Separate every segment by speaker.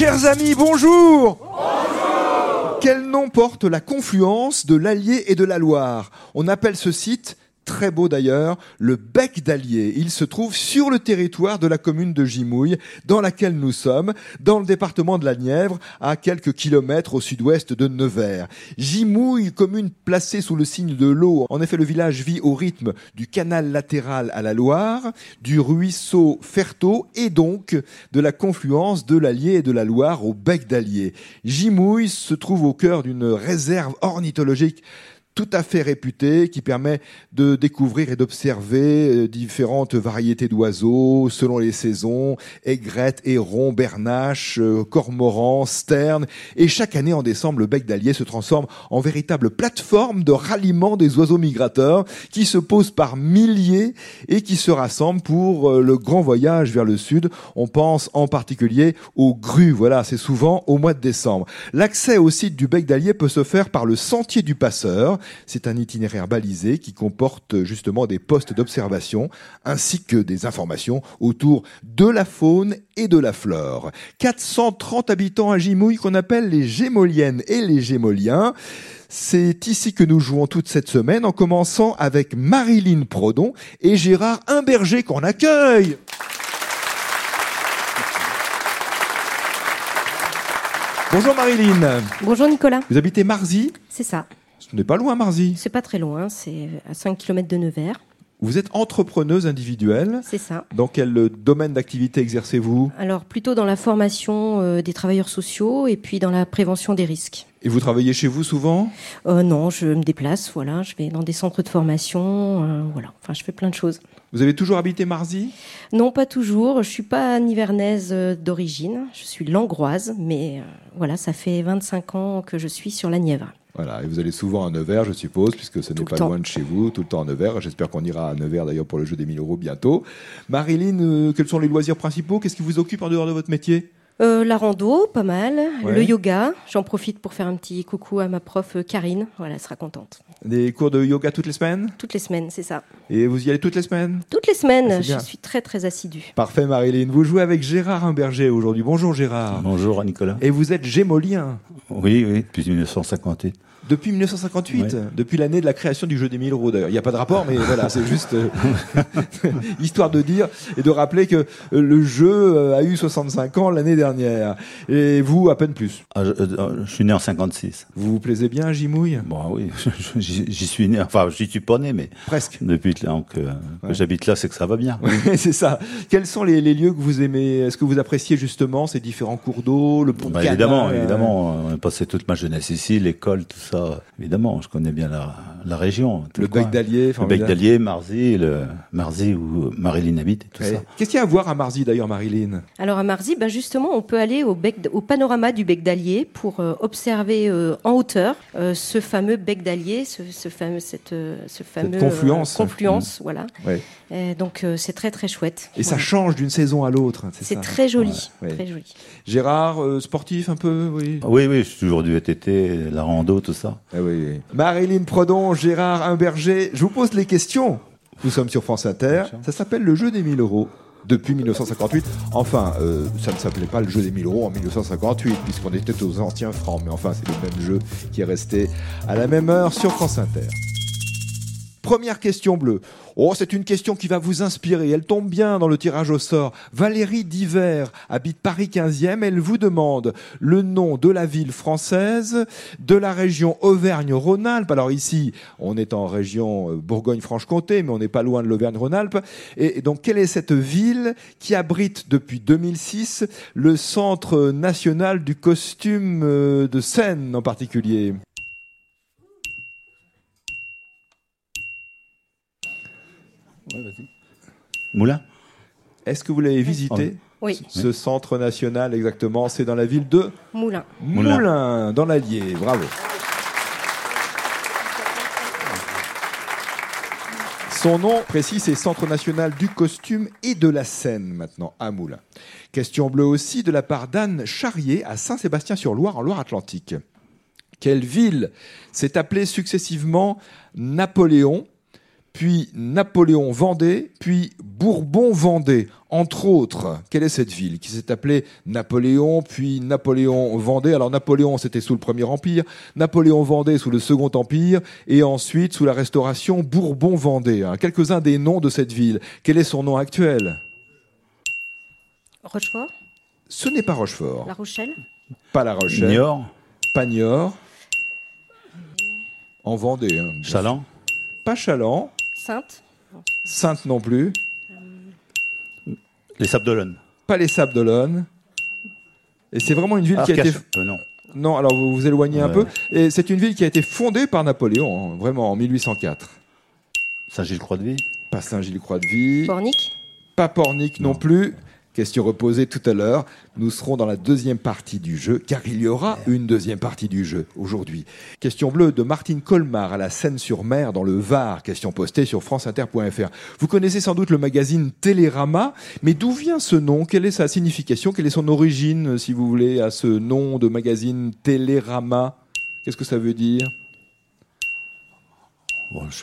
Speaker 1: Chers amis, bonjour. Quel nom porte la confluence de l'Allier et de la Loire? On appelle ce site très beau d'ailleurs, le Bec d'Allier. Il se trouve sur le territoire de la commune de Gimouille, dans laquelle nous sommes, dans le département de la Nièvre, à quelques kilomètres au sud-ouest de Nevers. Gimouille, commune placée sous le signe de l'eau. En effet, le village vit au rythme du canal latéral à la Loire, du ruisseau Fertot et donc de la confluence de l'Allier et de la Loire au Bec d'Allier. Gimouille se trouve au cœur d'une réserve ornithologique tout à fait réputé qui permet de découvrir et d'observer euh, différentes variétés d'oiseaux selon les saisons, aigrettes, hérons, bernaches, euh, cormorans, sternes. Et chaque année en décembre, le bec d'Allier se transforme en véritable plateforme de ralliement des oiseaux migrateurs qui se posent par milliers et qui se rassemblent pour euh, le grand voyage vers le sud. On pense en particulier aux grues. Voilà, c'est souvent au mois de décembre. L'accès au site du bec d'Allier peut se faire par le sentier du passeur c'est un itinéraire balisé qui comporte justement des postes d'observation ainsi que des informations autour de la faune et de la flore. 430 habitants à Gimouille qu'on appelle les Gémoliennes et les Gémoliens. C'est ici que nous jouons toute cette semaine en commençant avec Marilyn Prodon et Gérard Imberger qu'on accueille. Bonjour Marilyn.
Speaker 2: Bonjour Nicolas.
Speaker 1: Vous habitez Marzy?
Speaker 2: C'est ça.
Speaker 1: Ce n'est pas loin, Marzy.
Speaker 2: C'est pas très loin, c'est à 5 km de Nevers.
Speaker 1: Vous êtes entrepreneuse individuelle.
Speaker 2: C'est ça.
Speaker 1: Dans quel domaine d'activité exercez-vous?
Speaker 2: Alors plutôt dans la formation euh, des travailleurs sociaux et puis dans la prévention des risques.
Speaker 1: Et vous travaillez chez vous souvent?
Speaker 2: Euh, Non, je me déplace, voilà, je vais dans des centres de formation, euh, voilà, enfin je fais plein de choses.
Speaker 1: Vous avez toujours habité Marzy
Speaker 2: Non, pas toujours. Je suis pas nivernaise euh, d'origine, je suis langroise, mais euh, voilà, ça fait 25 ans que je suis sur la Nièvre.
Speaker 1: Voilà, et vous allez souvent à Nevers, je suppose, puisque ce n'est pas
Speaker 2: temps.
Speaker 1: loin de chez vous, tout le temps à Nevers. J'espère qu'on ira à Nevers d'ailleurs pour le jeu des 1000 euros bientôt. Marilyn, euh, quels sont les loisirs principaux? Qu'est-ce qui vous occupe en dehors de votre métier?
Speaker 2: Euh, la rando, pas mal.
Speaker 1: Ouais.
Speaker 2: Le yoga, j'en profite pour faire un petit coucou à ma prof euh, Karine, voilà, elle sera contente.
Speaker 1: Des cours de yoga toutes les semaines?
Speaker 2: Toutes les semaines, c'est ça.
Speaker 1: Et vous y allez toutes les semaines?
Speaker 2: Toutes les semaines,
Speaker 1: C'est
Speaker 2: je
Speaker 1: bien.
Speaker 2: suis très très assidue.
Speaker 1: Parfait Marilyn. Vous jouez avec Gérard Imberger aujourd'hui. Bonjour Gérard.
Speaker 3: Bonjour Nicolas.
Speaker 1: Et vous êtes gémolien
Speaker 3: Oui, oui, depuis 1958.
Speaker 1: Depuis 1958,
Speaker 3: Ouais.
Speaker 1: depuis l'année de la création du jeu des 1000 euros d'ailleurs. Il n'y a pas de rapport, mais voilà, c'est juste euh, histoire de dire et de rappeler que euh, le jeu euh, a eu 65 ans l'année dernière. Et vous, à peine plus.
Speaker 3: Ah, je, euh, je suis né en 56.
Speaker 1: Vous vous plaisez bien à Gimouille
Speaker 3: Bon, oui, j'y suis né. Enfin, j'y suis pas né, mais
Speaker 1: Presque.
Speaker 3: depuis que, que
Speaker 1: Ouais.
Speaker 3: j'habite là, c'est que ça va bien.
Speaker 1: C'est ça. Quels sont les, les lieux que vous aimez? Est-ce que vous appréciez justement ces différents cours d'eau, le pont
Speaker 3: Bah, évidemment,
Speaker 1: euh,
Speaker 3: évidemment. On a passé toute ma jeunesse ici, l'école, tout ça. Évidemment, je connais bien la, la région.
Speaker 1: Le bec d'Allier.
Speaker 3: Le bec d'Allier, Marzy, le Marzy où Marilyn habite et tout
Speaker 1: Ouais.
Speaker 3: ça.
Speaker 1: Qu'est-ce qu'il y a à voir à Marzy d'ailleurs, Marilyn?
Speaker 2: Alors à Marzy, ben justement, on peut aller au, bec, au panorama du bec d'Allier pour euh, observer euh, en hauteur euh, ce fameux bec d'Allier, ce, ce fameux, cette, euh, ce fameux euh,
Speaker 1: confluence.
Speaker 2: confluence, voilà.
Speaker 1: Ouais.
Speaker 2: Et donc euh, c'est très très chouette.
Speaker 1: Et ça
Speaker 2: Voilà.
Speaker 1: change d'une saison à l'autre.
Speaker 2: C'est
Speaker 1: ça?
Speaker 2: très joli,
Speaker 1: Ouais, ouais.
Speaker 2: très joli.
Speaker 1: Gérard, euh, sportif un peu, oui?
Speaker 3: Oui, oui, je suis toujours du VTT, la rando, tout ça.
Speaker 1: Ah oui, oui. Marilyn Prodon, Gérard Imberger, je vous pose les questions. Nous sommes sur France Inter. Ça s'appelle le jeu des 1000 euros. Depuis 1958. Enfin, euh, ça ne s'appelait pas le jeu des 1000 euros en 1958, puisqu'on était aux anciens francs. Mais enfin, c'est le même jeu qui est resté à la même heure sur France Inter. Première question bleue. Oh, c'est une question qui va vous inspirer. Elle tombe bien dans le tirage au sort. Valérie Diver habite Paris 15e. Elle vous demande le nom de la ville française de la région Auvergne-Rhône-Alpes. Alors ici, on est en région euh, Bourgogne-Franche-Comté, mais on n'est pas loin de l'Auvergne-Rhône-Alpes. Et, donc, quelle est cette ville qui abrite depuis 2006 le Centre national du costume euh, de scène en particulier?
Speaker 3: Moulin
Speaker 1: Est-ce que vous l'avez visité
Speaker 2: Oui,
Speaker 1: Ce centre national, exactement, c'est dans la ville de
Speaker 2: Moulin.
Speaker 3: Moulins.
Speaker 1: Moulins, dans l'Allier. Bravo. Son nom précis, c'est Centre national du costume et de la scène, maintenant, à Moulins. Question bleue aussi de la part d'Anne Charrier à Saint-Sébastien-sur-Loire, en Loire-Atlantique. Quelle ville s'est appelée successivement Napoléon, puis Napoléon Vendée, puis Bourbon Vendée. Entre autres, quelle est cette ville qui s'est appelée Napoléon, puis Napoléon Vendée? Alors Napoléon, c'était sous le Premier Empire, Napoléon Vendée sous le Second Empire, et ensuite sous la Restauration Bourbon Vendée. Hein. Quelques-uns des noms de cette ville. Quel est son nom actuel?
Speaker 2: Rochefort?
Speaker 1: Ce n'est pas Rochefort.
Speaker 2: La Rochelle?
Speaker 1: Pas La Rochelle.
Speaker 3: Niort,
Speaker 1: Pas Niort. En Vendée. hein.
Speaker 3: Chaland,
Speaker 1: Pas Chaland.
Speaker 2: Sainte
Speaker 1: Sainte non plus.
Speaker 3: les Sables d'Olonne.
Speaker 1: Pas les Sables d'Olonne. Et c'est vraiment une ville qui a été.
Speaker 3: Euh, non.
Speaker 1: Non, alors vous vous éloignez un
Speaker 3: Ouais.
Speaker 1: peu. Et c'est une ville qui a été fondée par Napoléon, hein, vraiment en 1804.
Speaker 3: Saint-Gilles-Croix-de-Vie.
Speaker 1: Pas Saint-Gilles-Croix-de-Vie,
Speaker 2: Pornic
Speaker 1: pas Pornic non plus. Question reposée tout à l'heure. Nous serons dans la deuxième partie du jeu, car il y aura une deuxième partie du jeu aujourd'hui. Question bleue de Martine Colmar à la Seine-sur-Mer dans le Var. Question postée sur franceinter.fr. Vous connaissez sans doute le magazine Télérama, mais d'où vient ce nom? Quelle est sa signification? Quelle est son origine, si vous voulez, à ce nom de magazine Télérama? Qu'est-ce que ça veut dire?
Speaker 3: Bon, je.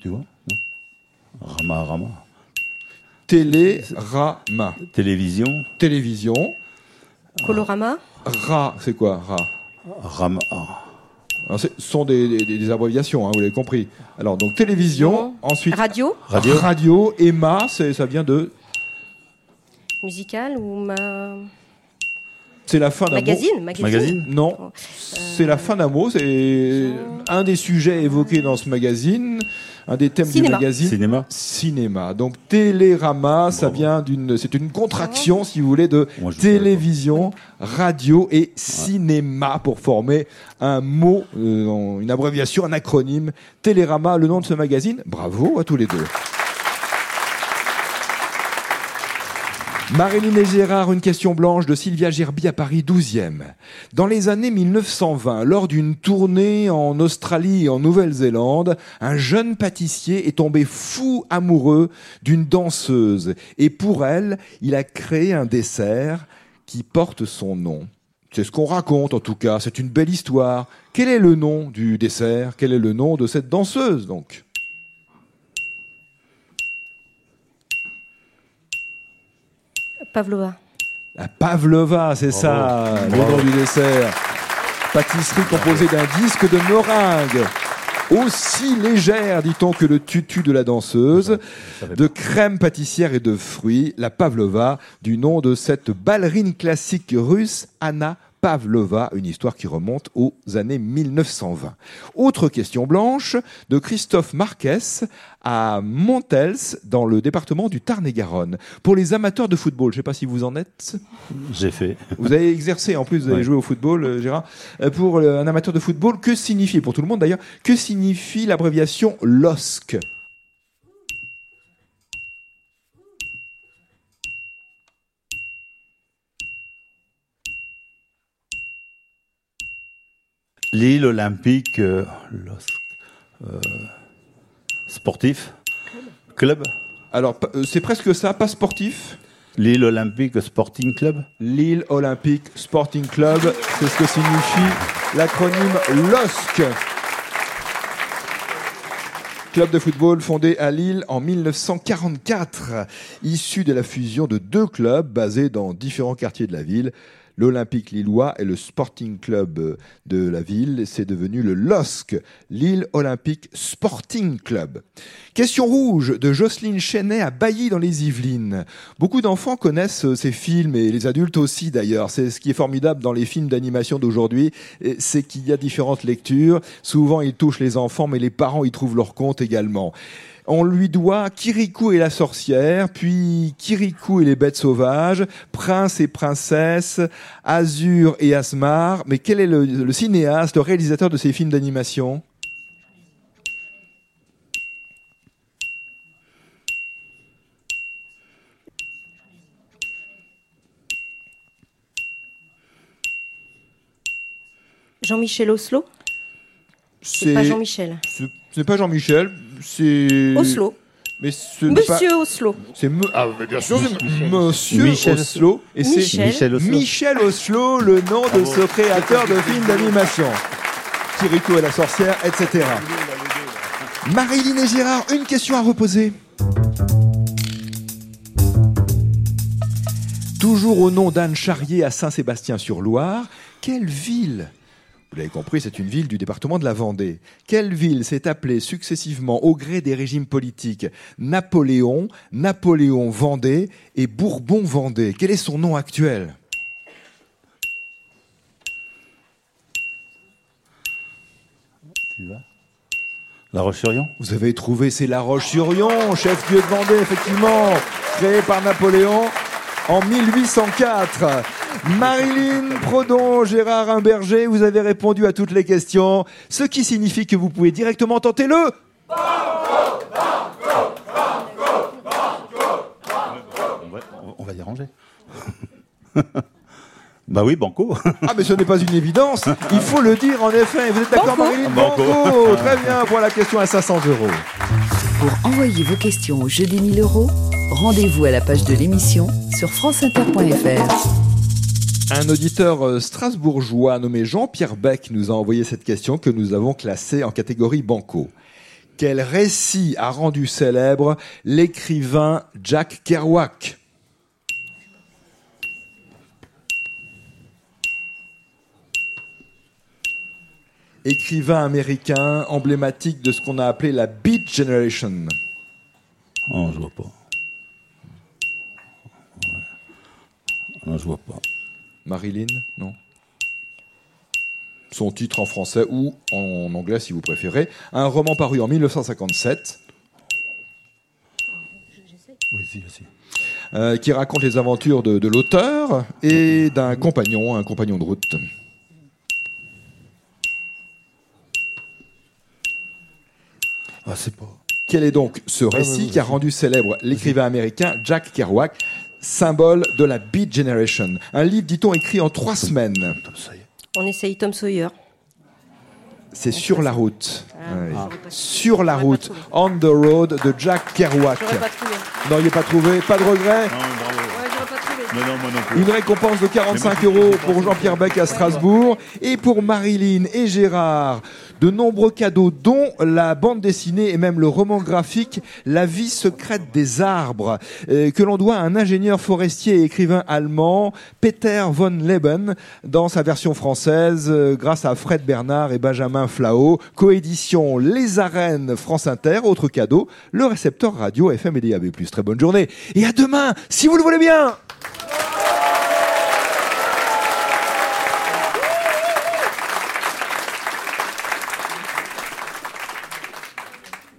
Speaker 3: Tu vois? Non? Rama, Rama.
Speaker 1: Télérama.
Speaker 3: Télévision,
Speaker 1: Télévision.
Speaker 2: Colorama
Speaker 1: Ra, c'est quoi Ra?
Speaker 3: Rama.
Speaker 1: Alors, Ce sont des, des- des abréviations, hein, vous l'avez compris. Alors, donc télévision,
Speaker 2: Non.
Speaker 1: ensuite
Speaker 2: Radio
Speaker 3: Radio.
Speaker 1: radio, et ma, ça vient de.
Speaker 2: Musical ou ma...
Speaker 1: C'est la fin d'un mot.
Speaker 2: Magazine Magazine,
Speaker 3: Magazine
Speaker 1: Non, c'est la fin d'un mot. C'est un des sujets évoqués dans ce magazine, un des thèmes
Speaker 2: Cinéma.
Speaker 1: du magazine.
Speaker 3: Cinéma.
Speaker 1: Cinéma. Donc Télérama, ça vient d'une, c'est une contraction, si vous voulez, de
Speaker 3: Moi,
Speaker 1: télévision, radio et cinéma pour former un mot, euh, une abréviation, un acronyme. Télérama, le nom de ce magazine. Bravo à tous les deux. Marilyn et Gérard, une question blanche de Sylvia Gerby à Paris 12e. Dans les années 1920, lors d'une tournée en Australie et en Nouvelle-Zélande, un jeune pâtissier est tombé fou amoureux d'une danseuse. Et pour elle, il a créé un dessert qui porte son nom. C'est ce qu'on raconte en tout cas, c'est une belle histoire. Quel est le nom du dessert? Quel est le nom de cette danseuse donc?
Speaker 2: Pavlova.
Speaker 1: La pavlova, c'est ça, le nom du dessert. Pâtisserie composée d'un disque de meringue. Aussi légère, dit-on, que le tutu de la danseuse, de crème pâtissière et de fruits, la pavlova, du nom de cette ballerine classique russe, Anna Pavlova, une histoire qui remonte aux années 1920. Autre question blanche de Christophe Marquez à Montels, dans le département du Tarn-et-Garonne. Pour les amateurs de football, je ne sais pas si vous en êtes.
Speaker 3: J'ai fait.
Speaker 1: Vous avez exercé, en plus, vous avez
Speaker 3: Ouais.
Speaker 1: joué au football, euh, Gérard. Euh, Pour euh, un amateur de football, que signifie, pour tout le monde d'ailleurs, que signifie l'abréviation LOSC?
Speaker 3: L'île olympique euh, euh, sportif. Club.
Speaker 1: Alors, euh, c'est presque ça, pas sportif.
Speaker 3: L'île olympique sporting club.
Speaker 1: Lille Olympic Sporting Club, c'est ce que signifie l'acronyme LOSC. Club de football fondé à Lille en 1944, issu de la fusion de deux clubs basés dans différents quartiers de la ville. L'Olympique Lillois et le Sporting Club de la ville, c'est devenu le LOSC, Lille Olympique Sporting Club. Question rouge de Jocelyne Chenet à Bailly dans les Yvelines. Beaucoup d'enfants connaissent euh, ces films et les adultes aussi d'ailleurs. C'est ce qui est formidable dans les films d'animation d'aujourd'hui, c'est qu'il y a différentes lectures. Souvent ils touchent les enfants, mais les parents y trouvent leur compte également. On lui doit Kirikou et la sorcière, puis Kirikou et les bêtes sauvages, Prince et princesse, Azur et Asmar. Mais quel est le, le cinéaste, le réalisateur de ces films d'animation?
Speaker 2: Jean-Michel Oslo? C'est pas Jean-Michel.
Speaker 1: Ce ce n'est pas Jean-Michel, c'est.
Speaker 2: Oslo.
Speaker 1: Mais ce n'est pas-
Speaker 2: Monsieur Oslo.
Speaker 1: C'est me- ah, mais bien sûr, c'est Monsieur
Speaker 3: Michel
Speaker 1: Oslo. Et c'est
Speaker 2: Michel.
Speaker 3: Michel Oslo.
Speaker 1: Michel Oslo, le nom de ce créateur de films d'animation. Kirikou et la sorcière, etc. Marilyn et Gérard, une question à reposer. Toujours au nom d'Anne Charrier à Saint-Sébastien-sur-Loire, quelle ville vous l'avez compris, c'est une ville du département de la Vendée. Quelle ville s'est appelée successivement au gré des régimes politiques Napoléon, Napoléon Vendée et Bourbon Vendée? Quel est son nom actuel?
Speaker 3: Tu vas? La Roche-sur-Yon?
Speaker 1: Vous avez trouvé, c'est La Roche-sur-Yon, chef-lieu de Vendée, effectivement, créé par Napoléon en 1804. Marilyn Prodon, Gérard Imberger, vous avez répondu à toutes les questions, ce qui signifie que vous pouvez directement tenter le...
Speaker 3: on va, on va y ranger. bah oui, Banco.
Speaker 1: Ah mais ce n'est pas une évidence, il faut le dire en effet. Vous êtes d'accord. Marilyn
Speaker 3: Banco.
Speaker 1: Banco. Très bien, pour la question à 500 euros.
Speaker 4: Pour envoyer vos questions au jeu des 1000 euros, rendez-vous à la page de l'émission sur franceinter.fr.
Speaker 1: Un auditeur euh, strasbourgeois nommé Jean-Pierre Beck nous a envoyé cette question que nous avons classée en catégorie banco. Quel récit a rendu célèbre l'écrivain Jack Kerouac? Écrivain américain emblématique de ce qu'on a appelé la Beat Generation.
Speaker 3: Oh, je vois pas. Je vois pas.
Speaker 1: Marilyn, non Son titre en français ou en anglais si vous préférez. Un roman paru en 1957
Speaker 3: Oui, si, si.
Speaker 1: euh, qui raconte les aventures de, de l'auteur et d'un compagnon, un compagnon de route.
Speaker 3: Ah, c'est pas.
Speaker 1: Quel est donc ce récit qui a rendu célèbre l'écrivain américain Jack Kerouac, symbole de la Beat Generation Un livre, dit-on, écrit en trois semaines.
Speaker 2: On essaye Tom Sawyer.
Speaker 1: C'est sur la route.
Speaker 2: Ah,
Speaker 1: Ouais.
Speaker 2: pas-
Speaker 1: Sur la route. On the Road de Jack Kerouac.
Speaker 2: Pas trouvé.
Speaker 1: Non, il n'est pas trouvé, pas de regret.
Speaker 3: Non, Non, non, moi non plus.
Speaker 1: Une récompense de 45 euros pour Jean-Pierre Beck à Strasbourg et pour Marilyn et Gérard. De nombreux cadeaux, dont la bande dessinée et même le roman graphique La vie secrète des arbres, euh, que l'on doit à un ingénieur forestier et écrivain allemand, Peter von Leben, dans sa version française, euh, grâce à Fred Bernard et Benjamin Flao. Coédition Les Arènes France Inter. Autre cadeau, le récepteur radio FM et DAB+. Très bonne journée et à demain, si vous le voulez bien. Yeah.